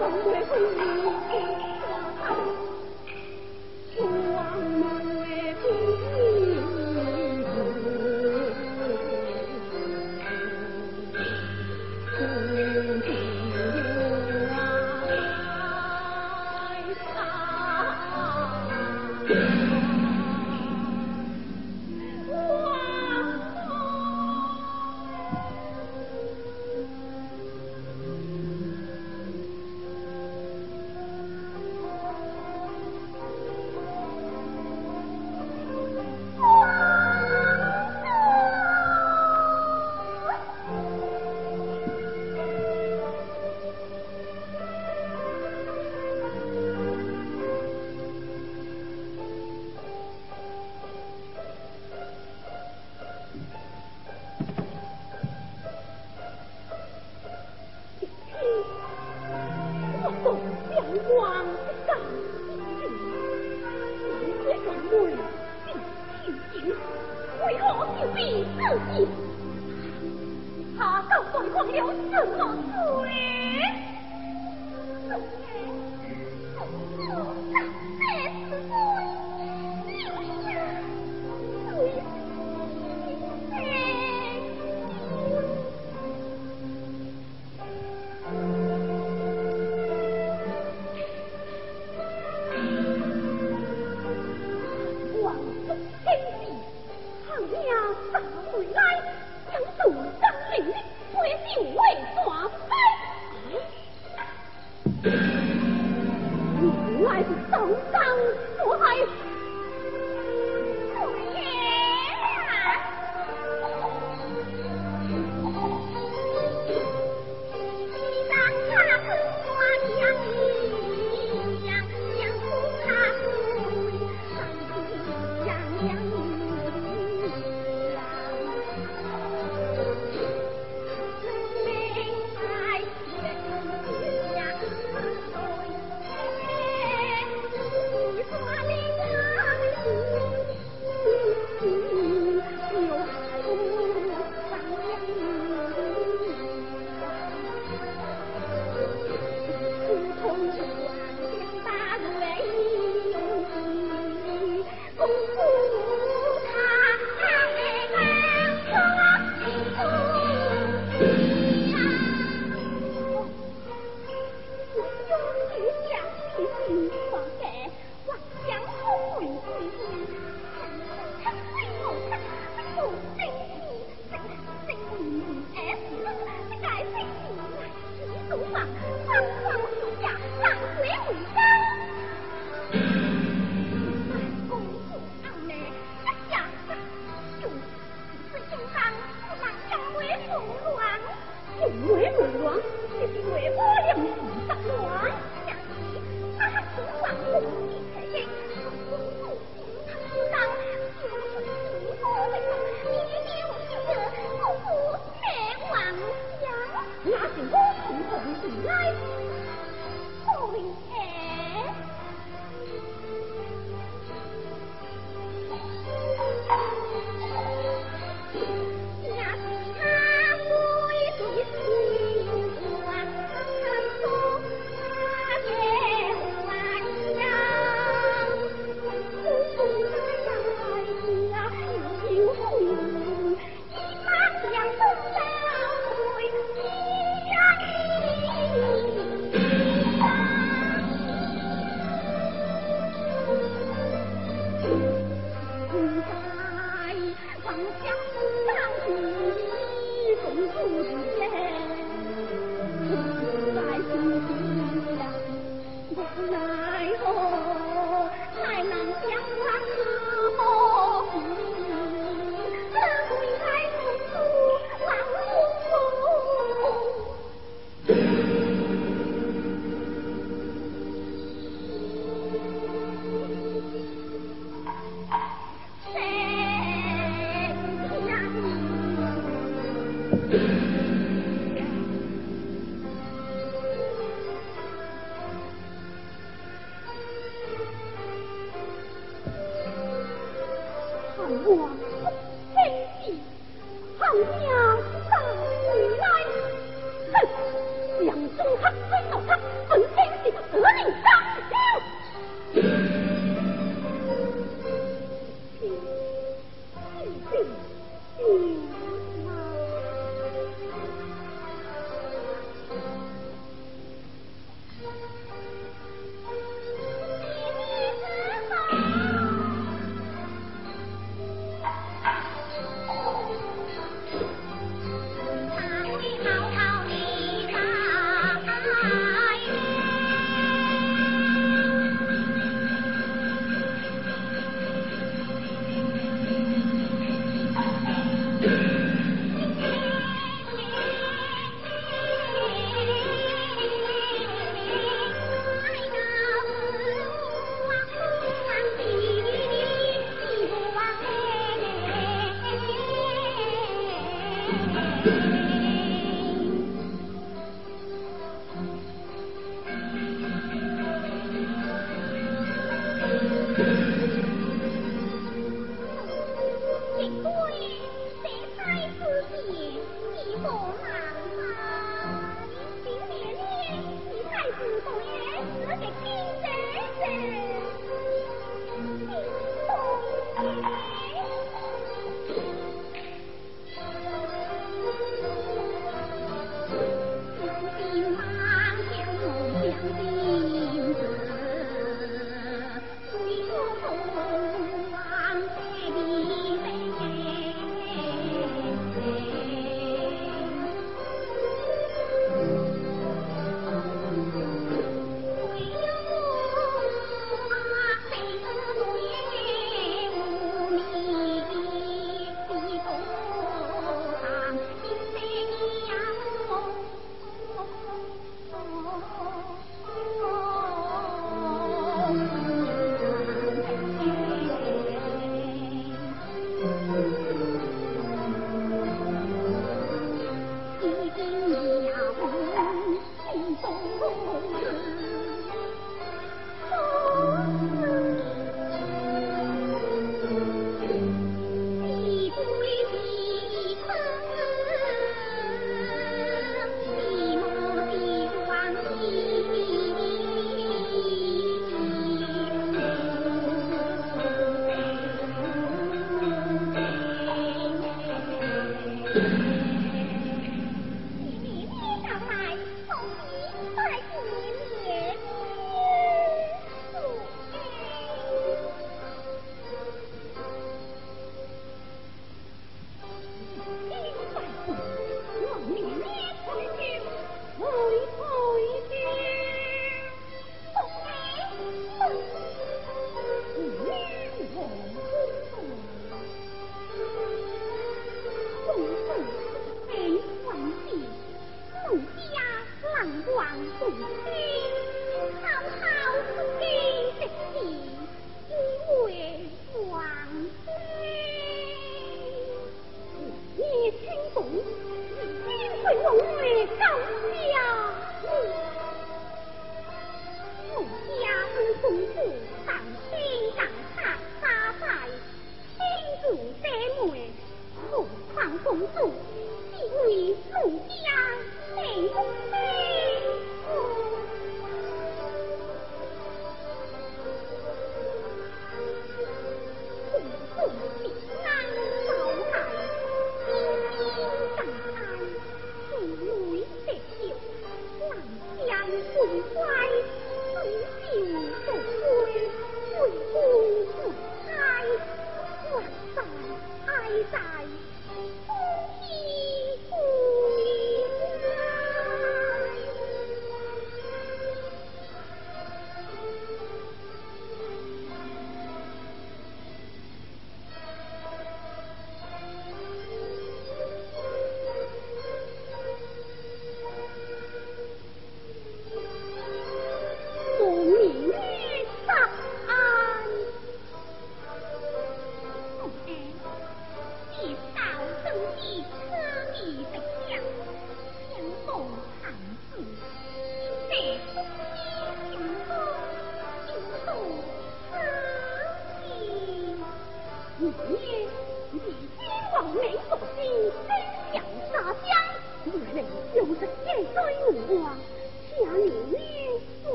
我们没婚姻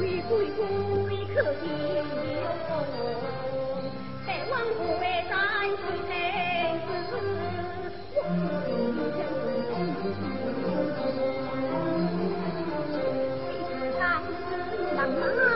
为鬼鬼可见革命，望万保卫战，谁能？我军将心似铁，誓死。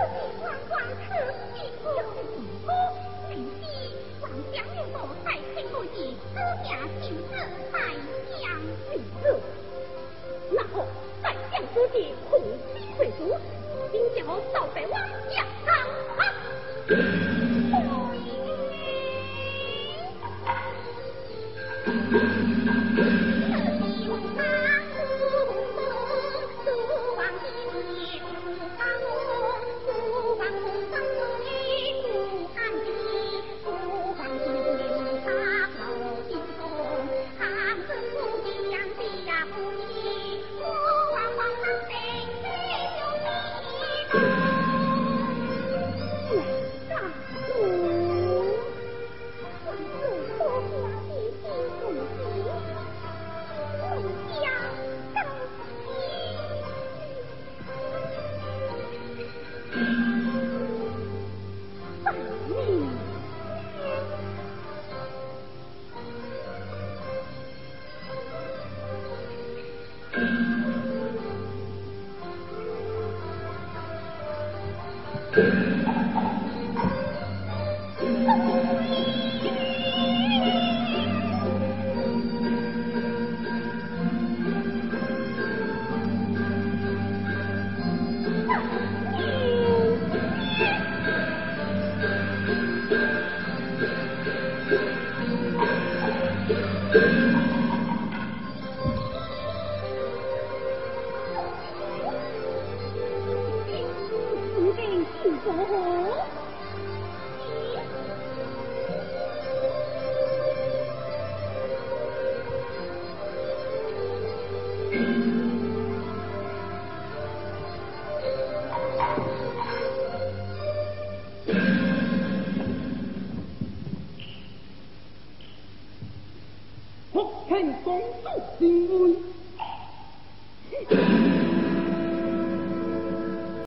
Oh,